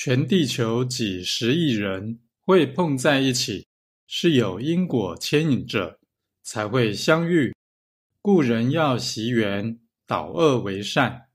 全地球几十亿人会碰在一起是有因果牵引着才会相遇。故人要习缘导恶为善。